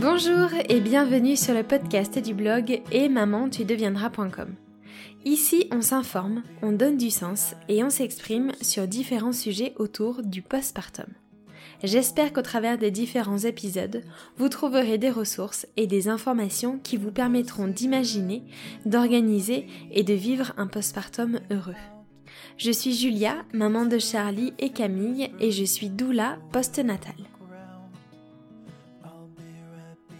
Bonjour et bienvenue sur le podcast du blog et maman tu deviendras.com. Ici, on s'informe, on donne du sens et on s'exprime sur différents sujets autour du postpartum. J'espère qu'au travers des différents épisodes, vous trouverez des ressources et des informations qui vous permettront d'imaginer, d'organiser et de vivre un postpartum heureux. Je suis Julia, maman de Charlie et Camille et je suis doula postnatale.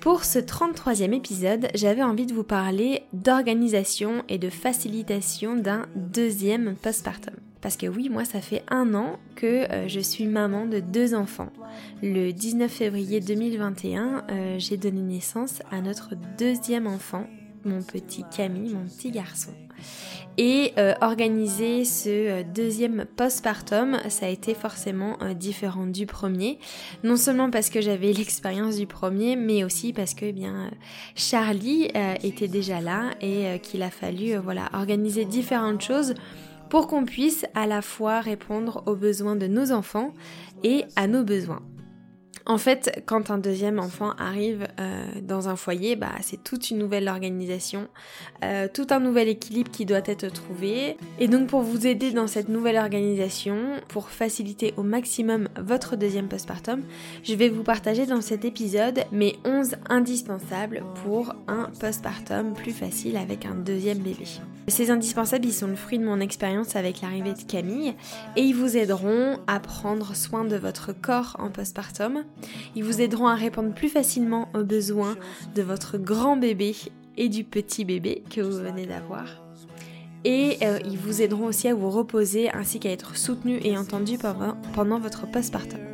Pour ce 33e épisode, j'avais envie de vous parler d'organisation et de facilitation d'un deuxième postpartum. Parce que oui, moi ça fait un an que euh, je suis maman de deux enfants. Le 19 février 2021, euh, j'ai donné naissance à notre deuxième enfant, mon petit Camille, mon petit garçon. Et euh, organiser ce euh, deuxième postpartum, ça a été forcément euh, différent du premier. Non seulement parce que j'avais l'expérience du premier, mais aussi parce que eh Charlie était déjà là et qu'il a fallu organiser différentes choses pour qu'on puisse à la fois répondre aux besoins de nos enfants et à nos besoins. En fait, quand un deuxième enfant arrive euh, dans un foyer, bah, c'est toute une nouvelle organisation, euh, tout un nouvel équilibre qui doit être trouvé. Et donc pour vous aider dans cette nouvelle organisation, pour faciliter au maximum votre deuxième postpartum, je vais vous partager dans cet épisode mes 11 indispensables pour un postpartum plus facile avec un deuxième bébé. Ces indispensables, ils sont le fruit de mon expérience avec l'arrivée de Camille et ils vous aideront à prendre soin de votre corps en postpartum. Ils vous aideront à répondre plus facilement aux besoins de votre grand bébé et du petit bébé que vous venez d'avoir. Et euh, ils vous aideront aussi à vous reposer ainsi qu'à être soutenu et entendu pendant, pendant votre postpartum.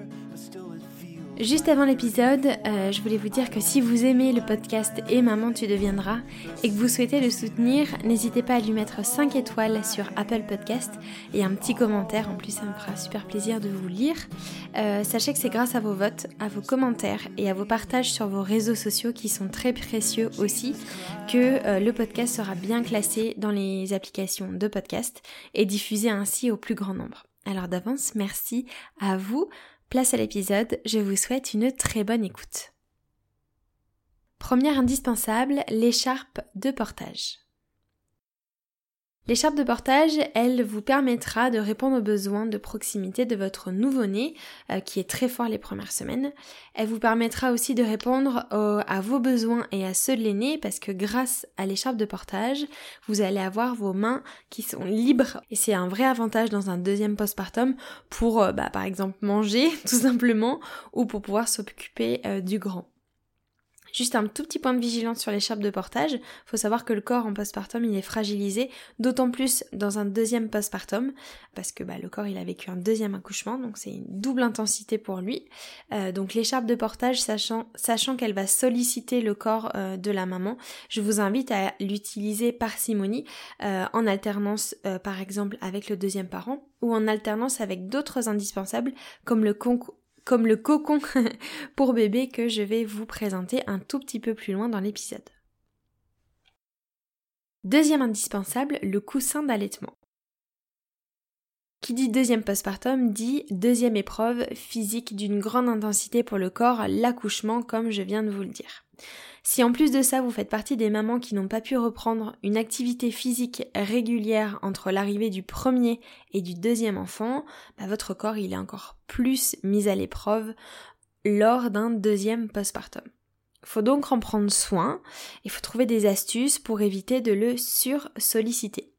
Juste avant l'épisode, euh, je voulais vous dire que si vous aimez le podcast Et Maman tu deviendras et que vous souhaitez le soutenir, n'hésitez pas à lui mettre 5 étoiles sur Apple Podcast et un petit commentaire. En plus, ça me fera super plaisir de vous lire. Euh, sachez que c'est grâce à vos votes, à vos commentaires et à vos partages sur vos réseaux sociaux qui sont très précieux aussi que euh, le podcast sera bien classé dans les applications de podcast et diffusé ainsi au plus grand nombre. Alors d'avance, merci à vous Place à l'épisode, je vous souhaite une très bonne écoute. Première indispensable, l'écharpe de portage. L'écharpe de portage, elle vous permettra de répondre aux besoins de proximité de votre nouveau-né, euh, qui est très fort les premières semaines. Elle vous permettra aussi de répondre à vos besoins et à ceux de l'aîné, parce que grâce à l'écharpe de portage, vous allez avoir vos mains qui sont libres. Et c'est un vrai avantage dans un deuxième postpartum pour, euh, bah, par exemple, manger, tout simplement, ou pour pouvoir s'occuper euh, du grand. Juste un tout petit point de vigilance sur l'écharpe de portage. Faut savoir que le corps en postpartum il est fragilisé, d'autant plus dans un deuxième postpartum, parce que bah, le corps il a vécu un deuxième accouchement, donc c'est une double intensité pour lui. Euh, donc l'écharpe de portage, sachant, sachant qu'elle va solliciter le corps euh, de la maman, je vous invite à l'utiliser parcimonie euh, en alternance par exemple avec le deuxième parent ou en alternance avec d'autres indispensables comme le, comme le cocon pour bébé que je vais vous présenter un tout petit peu plus loin dans l'épisode. Deuxième indispensable, le coussin d'allaitement. Qui dit deuxième postpartum dit deuxième épreuve physique d'une grande intensité pour le corps, l'accouchement comme je viens de vous le dire. Si en plus de ça vous faites partie des mamans qui n'ont pas pu reprendre une activité physique régulière entre l'arrivée du premier et du deuxième enfant, bah, votre corps il est encore plus mis à l'épreuve lors d'un deuxième postpartum. Faut donc en prendre soin, il faut trouver des astuces pour éviter de le sur-solliciter.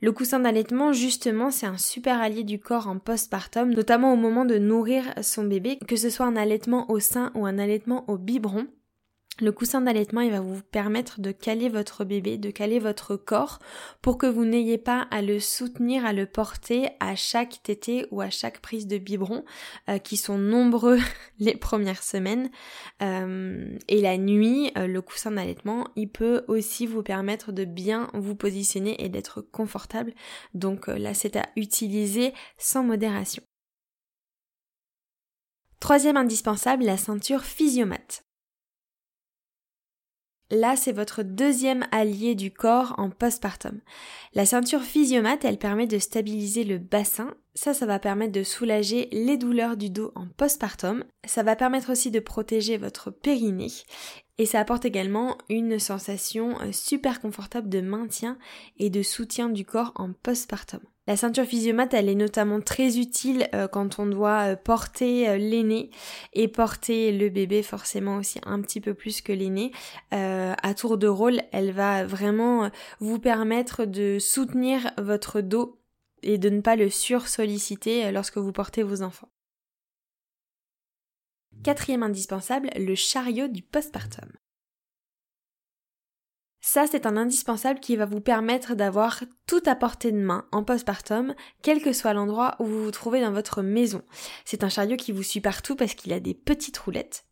Le coussin d'allaitement, justement, c'est un super allié du corps en postpartum, notamment au moment de nourrir son bébé, que ce soit un allaitement au sein ou un allaitement au biberon. Le coussin d'allaitement, il va vous permettre de caler votre bébé, de caler votre corps pour que vous n'ayez pas à le soutenir, à le porter à chaque tétée ou à chaque prise de biberon, euh, qui sont nombreux les premières semaines. Euh, et la nuit, euh, le coussin d'allaitement, il peut aussi vous permettre de bien vous positionner et d'être confortable. Donc là, c'est à utiliser sans modération. Troisième indispensable, la ceinture physiomate. Là, c'est votre deuxième allié du corps en postpartum. La ceinture physiomate, elle permet de stabiliser le bassin. Ça, ça va permettre de soulager les douleurs du dos en postpartum. Ça va permettre aussi de protéger votre périnée. Et ça apporte également une sensation euh, super confortable de maintien et de soutien du corps en postpartum. La ceinture physiomate, elle est notamment très utile euh, quand on doit euh, porter euh, l'aîné et porter le bébé forcément aussi un petit peu plus que l'aîné. à tour de rôle, elle va vraiment vous permettre de soutenir votre dos et de ne pas le sursolliciter lorsque vous portez vos enfants. Quatrième indispensable, le chariot du postpartum. Ça, c'est un indispensable qui va vous permettre d'avoir tout à portée de main en postpartum, quel que soit l'endroit où vous vous trouvez dans votre maison. C'est un chariot qui vous suit partout parce qu'il a des petites roulettes.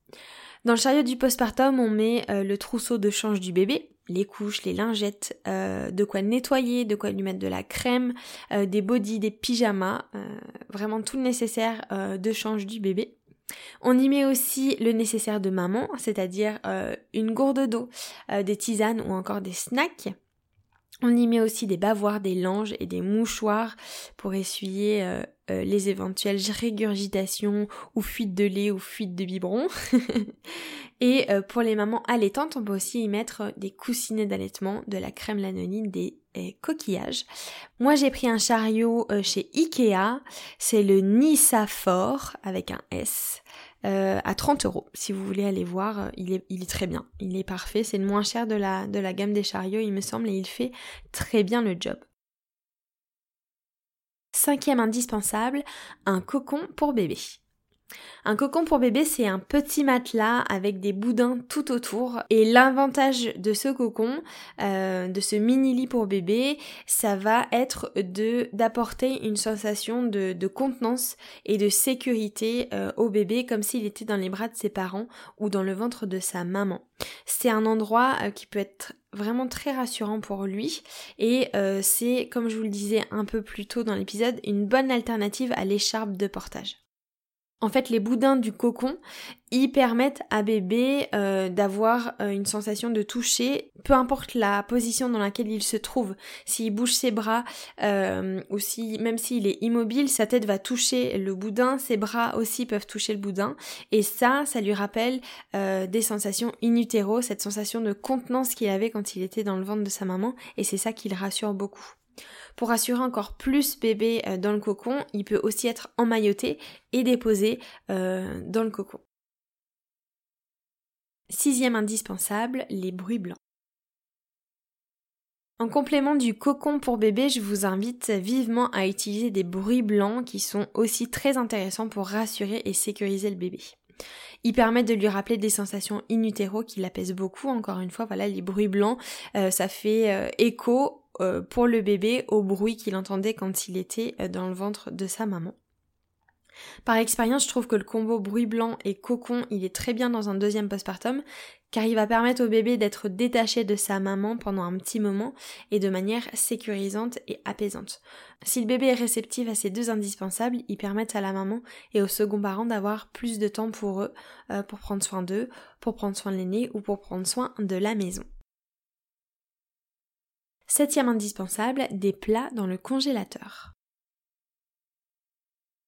Dans le chariot du postpartum, on met euh, le trousseau de change du bébé, les couches, les lingettes, euh, de quoi nettoyer, de quoi lui mettre de la crème, euh, des bodys, des pyjamas, vraiment tout le nécessaire de change du bébé. On y met aussi le nécessaire de maman, c'est-à-dire euh, une gourde d'eau, euh, des tisanes ou encore des snacks. On y met aussi des bavoirs, des langes et des mouchoirs pour essuyer euh, les éventuelles régurgitations ou fuites de lait ou fuites de biberon. et pour les mamans allaitantes, on peut aussi y mettre des coussinets d'allaitement, de la crème lanoline, des coquillages. Moi j'ai pris un chariot chez Ikea, c'est le Nissafor avec un S. Euh, à 30 euros. Si vous voulez aller voir, euh, il est, il est très bien. Il est parfait. C'est le moins cher de la, de la gamme des chariots, il me semble, et il fait très bien le job. Cinquième indispensable, un cocon pour bébé. Un cocon pour bébé, c'est un petit matelas avec des boudins tout autour. Et l'avantage de ce cocon, euh, de ce mini lit pour bébé, ça va être de d'apporter une sensation de, de, contenance et de sécurité euh, au bébé, comme s'il était dans les bras de ses parents ou dans le ventre de sa maman. C'est un endroit euh, qui peut être vraiment très rassurant pour lui et c'est comme je vous le disais un peu plus tôt dans l'épisode une bonne alternative à l'écharpe de portage. En fait, les boudins du cocon, ils permettent à bébé euh, d'avoir euh, une sensation de toucher, peu importe la position dans laquelle il se trouve. S'il bouge ses bras euh, ou si même s'il est immobile, sa tête va toucher le boudin, ses bras aussi peuvent toucher le boudin. Et ça, ça lui rappelle des sensations in utero, cette sensation de contenance qu'il avait quand il était dans le ventre de sa maman. Et c'est ça qui le rassure beaucoup. Pour assurer encore plus bébé euh, dans le cocon, il peut aussi être emmailloté et déposé euh, dans le cocon. Sixième indispensable, les bruits blancs. En complément du cocon pour bébé, je vous invite vivement à utiliser des bruits blancs qui sont aussi très intéressants pour rassurer et sécuriser le bébé. Ils permettent de lui rappeler des sensations in qui l'apaisent beaucoup. Encore une fois, voilà, les bruits blancs, euh, ça fait écho euh, pour le bébé au bruit qu'il entendait quand il était euh, dans le ventre de sa maman. Par expérience, je trouve que le combo bruit blanc et cocon, il est très bien dans un deuxième postpartum, car il va permettre au bébé d'être détaché de sa maman pendant un petit moment et de manière sécurisante et apaisante. Si le bébé est réceptif à ces deux indispensables, ils permettent à la maman et au second parent d'avoir plus de temps pour eux, euh, pour prendre soin d'eux, pour prendre soin de l'aîné ou pour prendre soin de la maison. Septième indispensable, des plats dans le congélateur.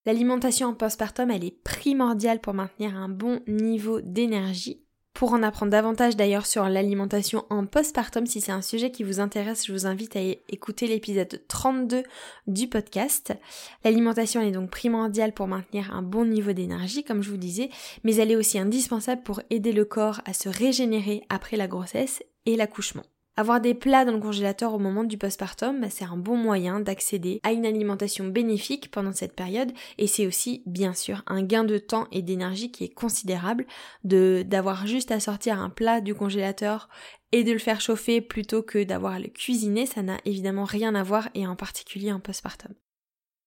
L'alimentation en postpartum, elle est primordiale pour maintenir un bon niveau d'énergie. Pour en apprendre davantage d'ailleurs sur l'alimentation en postpartum, si c'est un sujet qui vous intéresse, je vous invite à écouter l'épisode 32 du podcast. L'alimentation est donc primordiale pour maintenir un bon niveau d'énergie, comme je vous disais, mais elle est aussi indispensable pour aider le corps à se régénérer après la grossesse et l'accouchement. Avoir des plats dans le congélateur au moment du postpartum, bah, c'est un bon moyen d'accéder à une alimentation bénéfique pendant cette période et c'est aussi bien sûr un gain de temps et d'énergie qui est considérable de d'avoir juste à sortir un plat du congélateur et de le faire chauffer plutôt que d'avoir à le cuisiner, ça n'a évidemment rien à voir et en particulier en postpartum.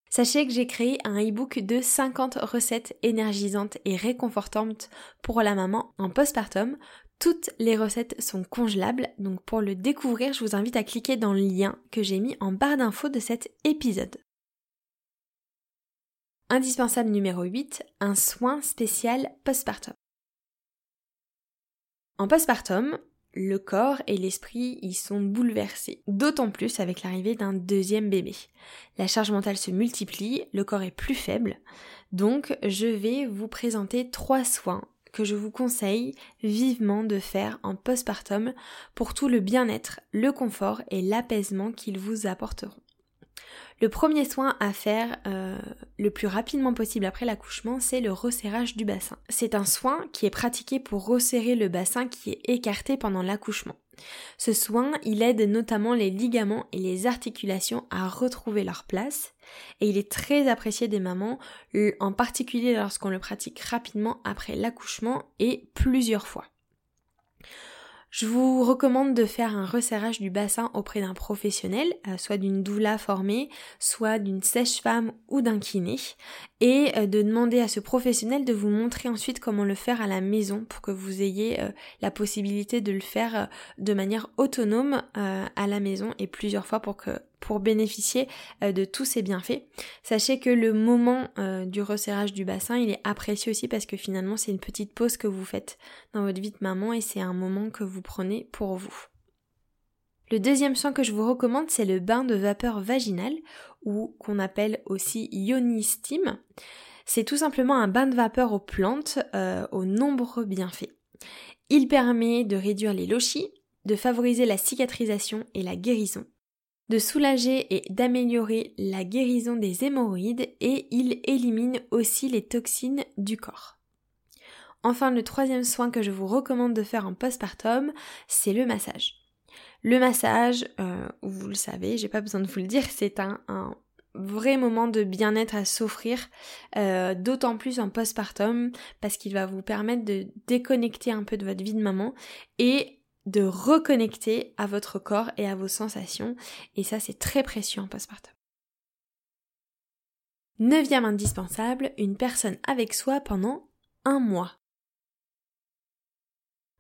Sachez que j'ai créé un e-book de 50 recettes énergisantes et réconfortantes pour la maman en postpartum. Toutes les recettes sont congelables, donc pour le découvrir, je vous invite à cliquer dans le lien que j'ai mis en barre d'infos de cet épisode. Indispensable numéro 8, un soin spécial postpartum. En postpartum, le corps et l'esprit y sont bouleversés, d'autant plus avec l'arrivée d'un deuxième bébé. La charge mentale se multiplie, le corps est plus faible, donc je vais vous présenter trois soins que je vous conseille vivement de faire en postpartum pour tout le bien-être, le confort et l'apaisement qu'ils vous apporteront. Le premier soin à faire euh, le plus rapidement possible après l'accouchement, c'est le resserrage du bassin. C'est un soin qui est pratiqué pour resserrer le bassin qui est écarté pendant l'accouchement. Ce soin, il aide notamment les ligaments et les articulations à retrouver leur place et il est très apprécié des mamans, en particulier lorsqu'on le pratique rapidement après l'accouchement et plusieurs fois. Je vous recommande de faire un resserrage du bassin auprès d'un professionnel, euh, soit d'une doula formée, soit d'une sèche-femme ou d'un kiné, et euh, de demander à ce professionnel de vous montrer ensuite comment le faire à la maison pour que vous ayez euh, la possibilité de le faire de manière autonome à la maison et plusieurs fois pour que pour bénéficier euh, de tous ces bienfaits. Sachez que le moment euh, du resserrage du bassin, il est apprécié aussi parce que finalement c'est une petite pause que vous faites dans votre vie de maman et c'est un moment que vous prenez pour vous. Le deuxième soin que je vous recommande, c'est le bain de vapeur vaginale ou qu'on appelle aussi yoni steam. C'est tout simplement un bain de vapeur aux plantes euh, aux nombreux bienfaits. Il permet de réduire les lochis, de favoriser la cicatrisation et la guérison de soulager et d'améliorer la guérison des hémorroïdes et il élimine aussi les toxines du corps. Enfin, le troisième soin que je vous recommande de faire en postpartum, c'est le massage. Le massage, euh, vous le savez, j'ai pas besoin de vous le dire, c'est un, vrai moment de bien-être à s'offrir, euh, d'autant plus en postpartum, parce qu'il va vous permettre de déconnecter un peu de votre vie de maman et de reconnecter à votre corps et à vos sensations. Et ça, c'est très précieux en postpartum. Neuvième indispensable, une personne avec soi pendant un mois.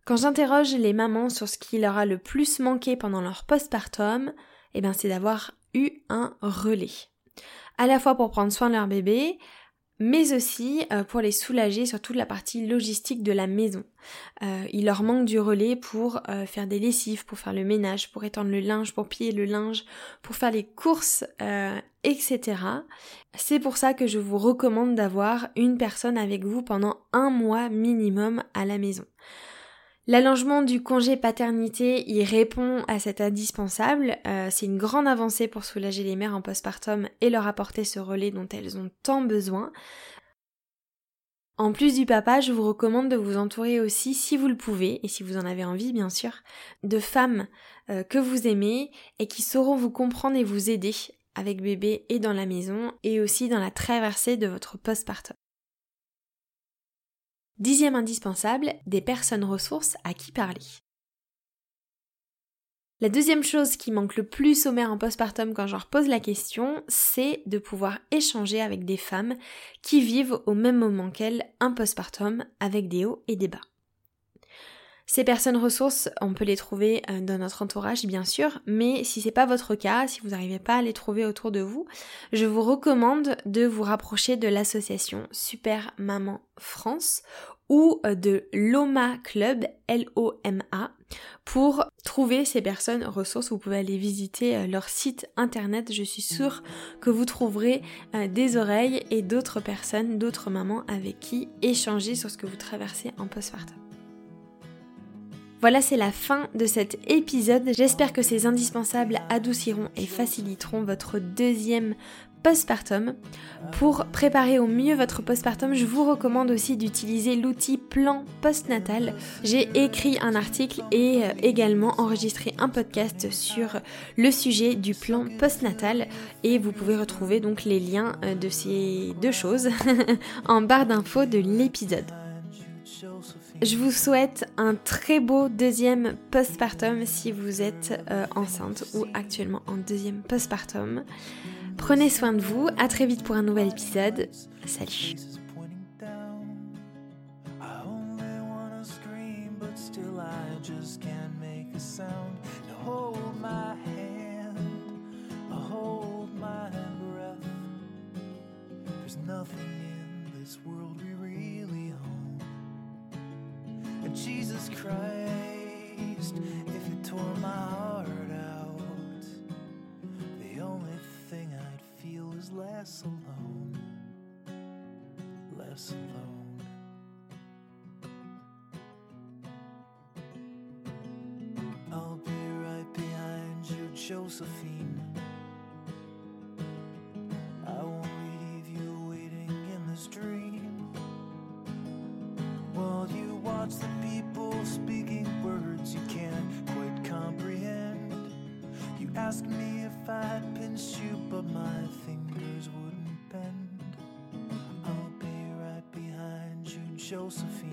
Quand j'interroge les mamans sur ce qui leur a le plus manqué pendant leur postpartum, eh ben c'est d'avoir eu un relais. À la fois pour prendre soin de leur bébé, mais aussi euh, pour les soulager sur toute la partie logistique de la maison. Euh, il leur manque du relais pour euh, faire des lessives, pour faire le ménage, pour étendre le linge, pour plier le linge, pour faire les courses, etc. C'est pour ça que je vous recommande d'avoir une personne avec vous pendant un mois minimum à la maison. L'allongement du congé paternité y répond à cet indispensable. Euh, c'est une grande avancée pour soulager les mères en postpartum et leur apporter ce relais dont elles ont tant besoin. En plus du papa, je vous recommande de vous entourer aussi, si vous le pouvez, et si vous en avez envie bien sûr, de femmes euh, que vous aimez et qui sauront vous comprendre et vous aider avec bébé et dans la maison et aussi dans la traversée de votre postpartum. Dixième indispensable, des personnes ressources à qui parler. La deuxième chose qui manque le plus aux mères en postpartum quand je leur pose la question, c'est de pouvoir échanger avec des femmes qui vivent au même moment qu'elles un postpartum avec des hauts et des bas. Ces personnes ressources, on peut les trouver euh, dans notre entourage bien sûr, mais si c'est pas votre cas, si vous n'arrivez pas à les trouver autour de vous, je vous recommande de vous rapprocher de l'association Super Maman France ou euh, de l'OMA Club, L-O-M-A, pour trouver ces personnes ressources. Vous pouvez aller visiter euh, leur site internet. Je suis sûre que vous trouverez des oreilles et d'autres personnes, d'autres mamans avec qui échanger sur ce que vous traversez en postpartum. Voilà, c'est la fin de cet épisode. J'espère que ces indispensables adouciront et faciliteront votre deuxième postpartum. Pour préparer au mieux votre postpartum, je vous recommande aussi d'utiliser l'outil plan postnatal. J'ai écrit un article et euh, également enregistré un podcast sur le sujet du plan postnatal et vous pouvez retrouver donc les liens euh, de ces deux choses en barre d'infos de l'épisode. Je vous souhaite un très beau deuxième postpartum si vous êtes euh, enceinte ou actuellement en deuxième postpartum. Prenez soin de vous, à très vite pour un nouvel épisode. Salut Christ. if you tore my heart out. The only thing I'd feel is less alone. Less alone. I'll be right behind you, Josephine. Josephine.